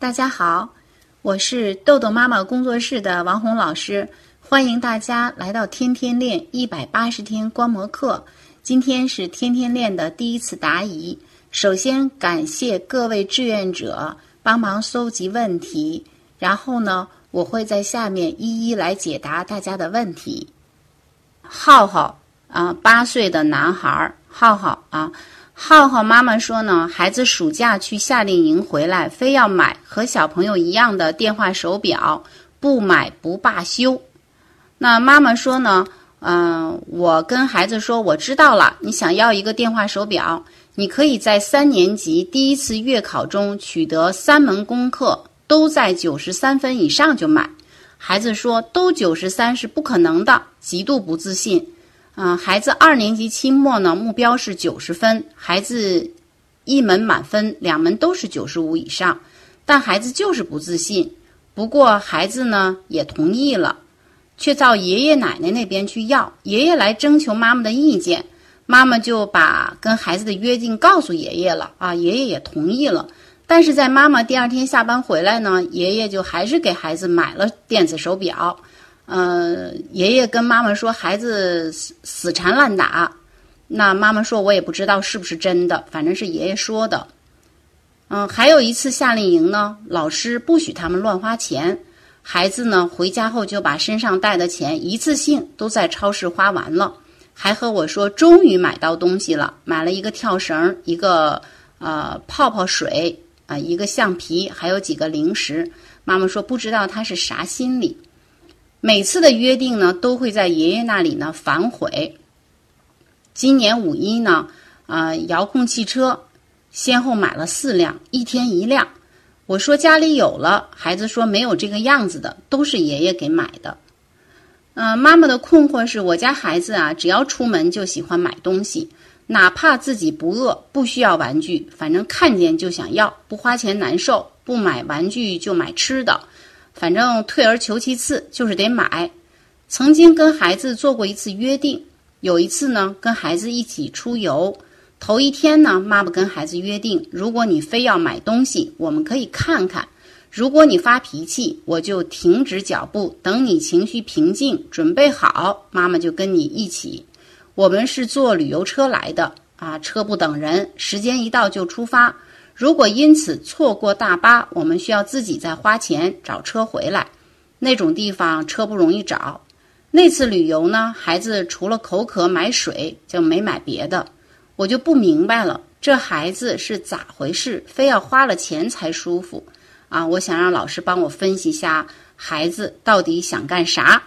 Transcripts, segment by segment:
大家好，我是豆豆妈妈工作室的王红老师，欢迎大家来到天天练一百八十天观摩课。今天是天天练的第一次答疑，首先感谢各位志愿者帮忙搜集问题，然后呢，我会在下面一一来解答大家的问题。浩浩啊，八岁的男孩，浩浩啊。浩浩妈妈说呢，孩子暑假去夏令营回来，非要买和小朋友一样的电话手表，不买不罢休。那妈妈说呢，嗯，我跟孩子说，我知道了，你想要一个电话手表，你可以在三年级第一次月考中取得三门功课都在九十三分以上就买。孩子说，都九十三是不可能的，极度不自信。嗯，孩子二年级期末呢，目标是九十分。孩子一门满分，两门都是九十五以上，但孩子就是不自信。不过孩子呢也同意了，却到爷爷奶奶那边去要。爷爷来征求妈妈的意见，妈妈就把跟孩子的约定告诉爷爷了啊，爷爷也同意了。但是在妈妈第二天下班回来呢，爷爷就还是给孩子买了电子手表。呃，爷爷跟妈妈说孩子死死缠烂打，那妈妈说我也不知道是不是真的，反正是爷爷说的。嗯，还有一次夏令营呢，老师不许他们乱花钱，孩子呢回家后就把身上带的钱一次性都在超市花完了，还和我说终于买到东西了，买了一个跳绳，一个呃泡泡水啊，一个橡皮，还有几个零食。妈妈说不知道他是啥心理。每次的约定呢，都会在爷爷那里呢反悔。今年五一呢，啊，遥控汽车先后买了四辆，一天一辆。我说家里有了，孩子说没有这个样子的，都是爷爷给买的。嗯，妈妈的困惑是我家孩子啊，只要出门就喜欢买东西，哪怕自己不饿，不需要玩具，反正看见就想要，不花钱难受，不买玩具就买吃的。反正退而求其次，就是得买。曾经跟孩子做过一次约定，有一次呢，跟孩子一起出游，头一天呢，妈妈跟孩子约定，如果你非要买东西，我们可以看看；如果你发脾气，我就停止脚步，等你情绪平静，准备好，妈妈就跟你一起。我们是坐旅游车来的啊，车不等人，时间一到就出发。如果因此错过大巴，我们需要自己再花钱找车回来。那种地方车不容易找。那次旅游呢，孩子除了口渴买水就没买别的，我就不明白了，这孩子是咋回事？非要花了钱才舒服啊！我想让老师帮我分析一下，孩子到底想干啥？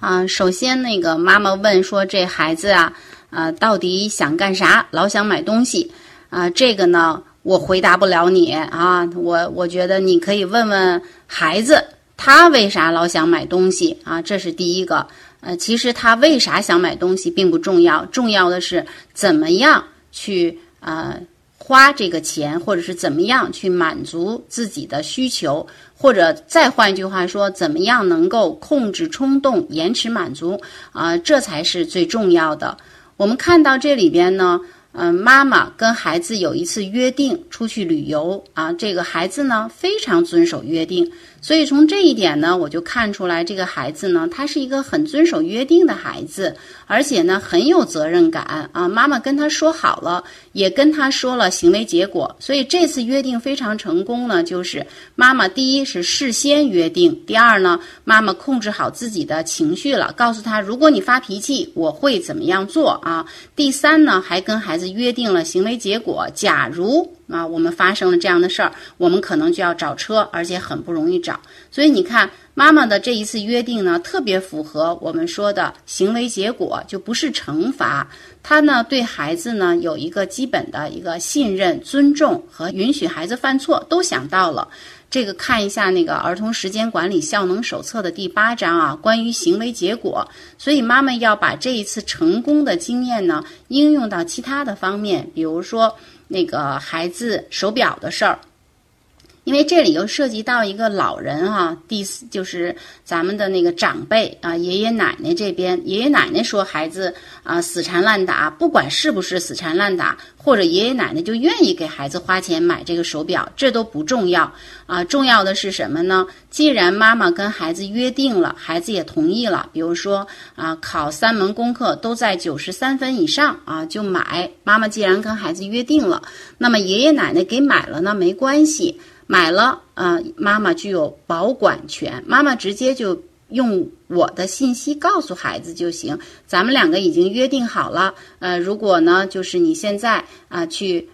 啊，首先那个妈妈问说，这孩子啊，啊，到底想干啥？老想买东西啊，这个呢？我回答不了你啊，我我觉得你可以问问孩子，他为啥老想买东西啊？这是第一个。呃，其实他为啥想买东西并不重要，重要的是怎么样去呃花这个钱，或者是怎么样去满足自己的需求，或者再换一句话说，怎么样能够控制冲动，延迟满足啊？这才是最重要的。我们看到这里边呢。嗯，妈妈跟孩子有一次约定出去旅游啊，这个孩子呢非常遵守约定。所以从这一点呢，我就看出来这个孩子呢，他是一个很遵守约定的孩子，而且呢很有责任感啊。妈妈跟他说好了，也跟他说了行为结果，所以这次约定非常成功呢。就是妈妈第一是事先约定，第二呢，妈妈控制好自己的情绪了，告诉他如果你发脾气，我会怎么样做啊？第三呢，还跟孩子约定了行为结果，假如。啊，我们发生了这样的事儿，我们可能就要找车，而且很不容易找。所以你看，妈妈的这一次约定呢，特别符合我们说的行为结果，就不是惩罚。他呢，对孩子呢有一个基本的一个信任、尊重和允许孩子犯错，都想到了。这个看一下那个儿童时间管理效能手册的第八章啊，关于行为结果。所以妈妈要把这一次成功的经验呢，应用到其他的方面，比如说。那个孩子手表的事儿，因为这里又涉及到一个老人哈，第四就是咱们的那个长辈啊，爷爷奶奶这边，爷爷奶奶说孩子啊死缠烂打，不管是不是死缠烂打，或者爷爷奶奶就愿意给孩子花钱买这个手表，这都不重要啊，重要的是什么呢？既然妈妈跟孩子约定了，孩子也同意了，比如说啊考三门功课都在九十三分以上啊就买，妈妈既然跟孩子约定了，那么爷爷奶奶给买了呢没关系。买了啊，妈妈具有保管权，妈妈直接就用我的信息告诉孩子就行。咱们两个已经约定好了，呃，如果呢，就是你现在啊去。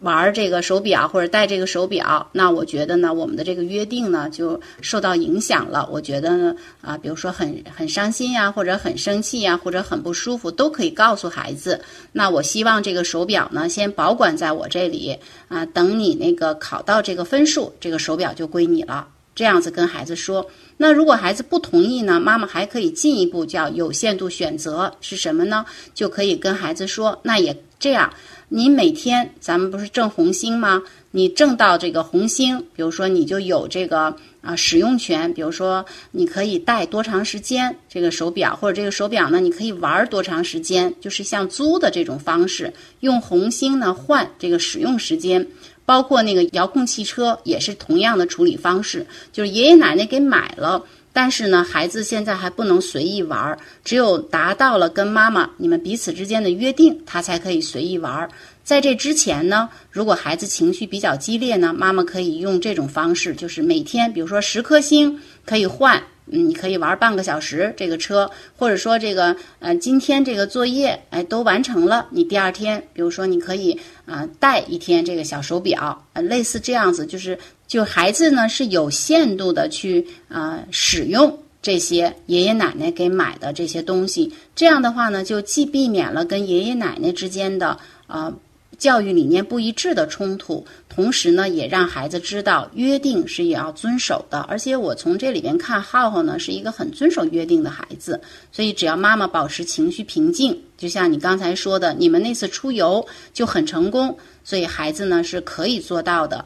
玩这个手表或者戴这个手表，那我觉得呢，我们的这个约定呢就受到影响了。我觉得呢，啊，比如说很很伤心呀，或者很生气呀，或者很不舒服，都可以告诉孩子。那我希望这个手表呢，先保管在我这里啊，等你那个考到这个分数，这个手表就归你了。这样子跟孩子说。那如果孩子不同意呢，妈妈还可以进一步叫有限度选择是什么呢？就可以跟孩子说，那也这样。你每天咱们不是挣红星吗？你挣到这个红星，比如说你就有这个啊使用权，比如说你可以戴多长时间这个手表，或者这个手表呢你可以玩多长时间，就是像租的这种方式，用红星呢换这个使用时间，包括那个遥控汽车也是同样的处理方式，就是爷爷奶奶给买了。但是呢，孩子现在还不能随意玩，只有达到了跟妈妈你们彼此之间的约定，他才可以随意玩。在这之前呢，如果孩子情绪比较激烈呢，妈妈可以用这种方式，就是每天，比如说十颗星可以换，嗯，你可以玩半个小时这个车，或者说这个，呃，今天这个作业，哎，都完成了，你第二天，比如说你可以啊带一天这个小手表，呃，类似这样子，就是。就孩子呢是有限度的去啊使用这些爷爷奶奶给买的这些东西，这样的话呢，就既避免了跟爷爷奶奶之间的啊教育理念不一致的冲突，同时呢，也让孩子知道约定是也要遵守的。而且我从这里边看，浩浩呢是一个很遵守约定的孩子，所以只要妈妈保持情绪平静，就像你刚才说的，你们那次出游就很成功，所以孩子呢是可以做到的。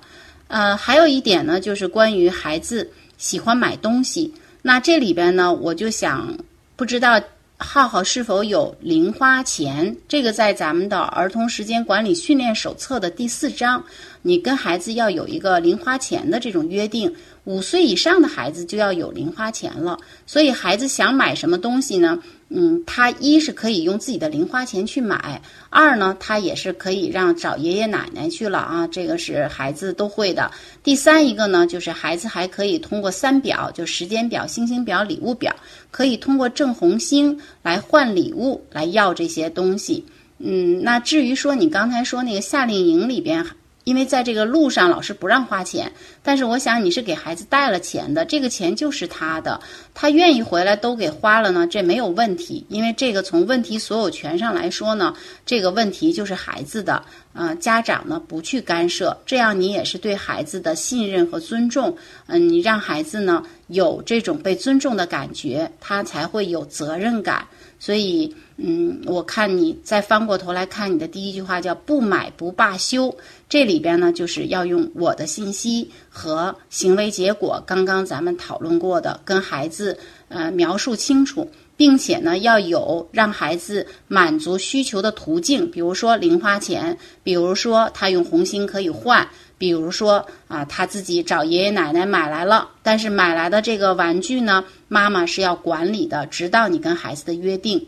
呃，还有一点呢，就是关于孩子喜欢买东西。那这里边呢，我就想，不知道浩浩是否有零花钱？这个在咱们的儿童时间管理训练手册的第四章，你跟孩子要有一个零花钱的这种约定。五岁以上的孩子就要有零花钱了，所以孩子想买什么东西呢？嗯，他一是可以用自己的零花钱去买，二呢，他也是可以让找爷爷奶奶去了啊，这个是孩子都会的。第三一个呢，就是孩子还可以通过三表，就时间表、星星表、礼物表，可以通过挣红星来换礼物，来要这些东西。嗯，那至于说你刚才说那个夏令营里边。因为在这个路上，老师不让花钱，但是我想你是给孩子带了钱的，这个钱就是他的，他愿意回来都给花了呢，这没有问题。因为这个从问题所有权上来说呢，这个问题就是孩子的，呃，家长呢不去干涉，这样你也是对孩子的信任和尊重，嗯，你让孩子呢有这种被尊重的感觉，他才会有责任感。所以，嗯，我看你再翻过头来看你的第一句话叫“不买不罢休”，这里边呢就是要用我的信息和行为结果，刚刚咱们讨论过的，跟孩子呃描述清楚，并且呢要有让孩子满足需求的途径，比如说零花钱，比如说他用红星可以换，比如说啊他自己找爷爷奶奶买来了，但是买来的这个玩具呢。妈妈是要管理的，直到你跟孩子的约定，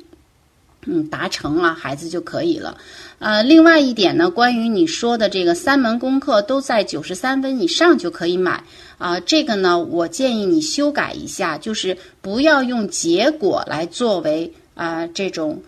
嗯，达成了，孩子就可以了。呃，另外一点呢，关于你说的这个三门功课都在九十三分以上就可以买啊，这个呢，我建议你修改一下，就是不要用结果来作为啊这种。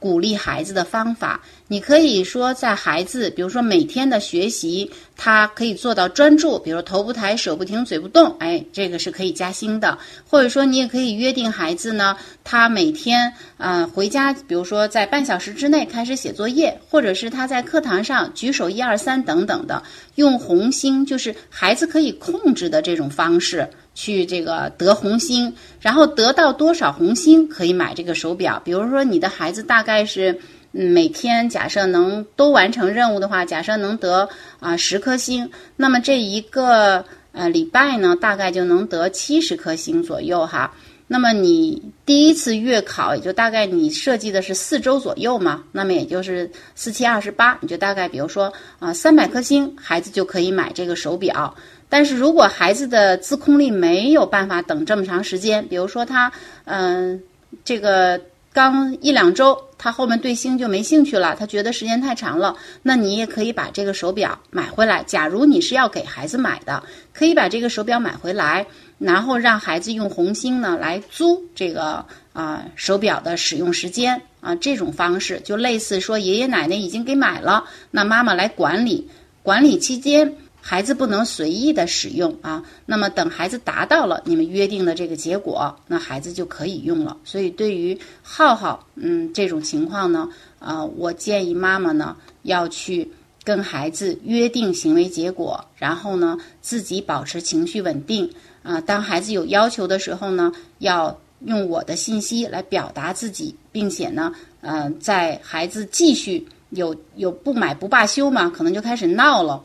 鼓励孩子的方法，你可以说在孩子，比如说每天的学习，他可以做到专注，比如头不抬、手不停、嘴不动，哎，这个是可以加薪的。或者说，你也可以约定孩子呢，他每天呃回家，比如说在半小时之内开始写作业，或者是他在课堂上举手一二三等等的，用红星，就是孩子可以控制的这种方式。去这个得红星，然后得到多少红星可以买这个手表？比如说你的孩子大概是嗯，每天假设能都完成任务的话，假设能得啊十颗星，那么这一个呃礼拜呢，大概就能得七十颗星左右哈。那么你第一次月考也就大概你设计的是四周左右嘛，那么也就是四七二十八，你就大概比如说啊三百颗星，孩子就可以买这个手表。但是如果孩子的自控力没有办法等这么长时间，比如说他嗯这个刚一两周，他后面对星就没兴趣了，他觉得时间太长了，那你也可以把这个手表买回来。假如你是要给孩子买的，可以把这个手表买回来。然后让孩子用红星呢来租这个啊手表的使用时间啊，这种方式就类似说爷爷奶奶已经给买了，那妈妈来管理，管理期间孩子不能随意的使用啊。那么等孩子达到了你们约定的这个结果，那孩子就可以用了。所以对于浩浩嗯这种情况呢，啊，我建议妈妈呢要去跟孩子约定行为结果，然后呢自己保持情绪稳定。啊，当孩子有要求的时候呢，要用我的信息来表达自己，并且呢，呃，在孩子继续有有不买不罢休嘛，可能就开始闹了，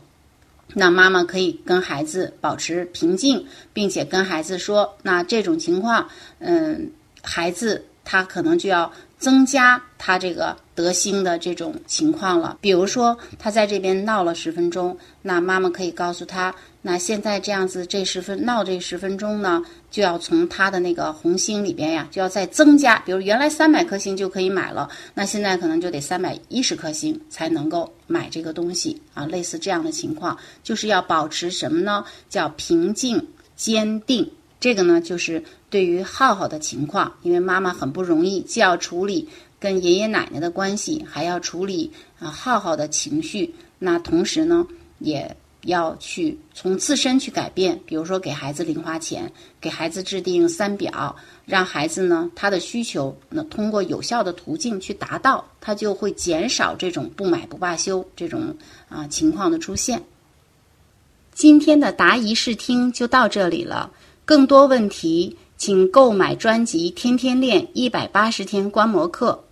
那妈妈可以跟孩子保持平静，并且跟孩子说，那这种情况，嗯，孩子他可能就要。增加他这个得星的这种情况了。比如说，他在这边闹了十分钟，那妈妈可以告诉他，那现在这样子，这十分闹这十分钟呢，就要从他的那个红星里边呀，就要再增加。比如原来三百颗星就可以买了，那现在可能就得三百一十颗星才能够买这个东西啊。类似这样的情况，就是要保持什么呢？叫平静坚定。这个呢，就是对于浩浩的情况，因为妈妈很不容易，既要处理跟爷爷奶奶的关系，还要处理啊浩浩的情绪。那同时呢，也要去从自身去改变，比如说给孩子零花钱，给孩子制定三表，让孩子呢他的需求那通过有效的途径去达到，他就会减少这种不买不罢休这种啊情况的出现。今天的答疑试听就到这里了。更多问题，请购买专辑《天天练一百八十天观摩课》。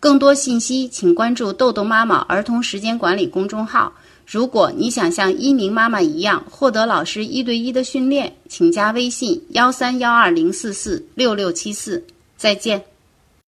更多信息，请关注“豆豆妈妈儿童时间管理”公众号。如果你想像一鸣妈妈一样获得老师一对一的训练，请加微信：幺三幺二零四四六六七四。再见。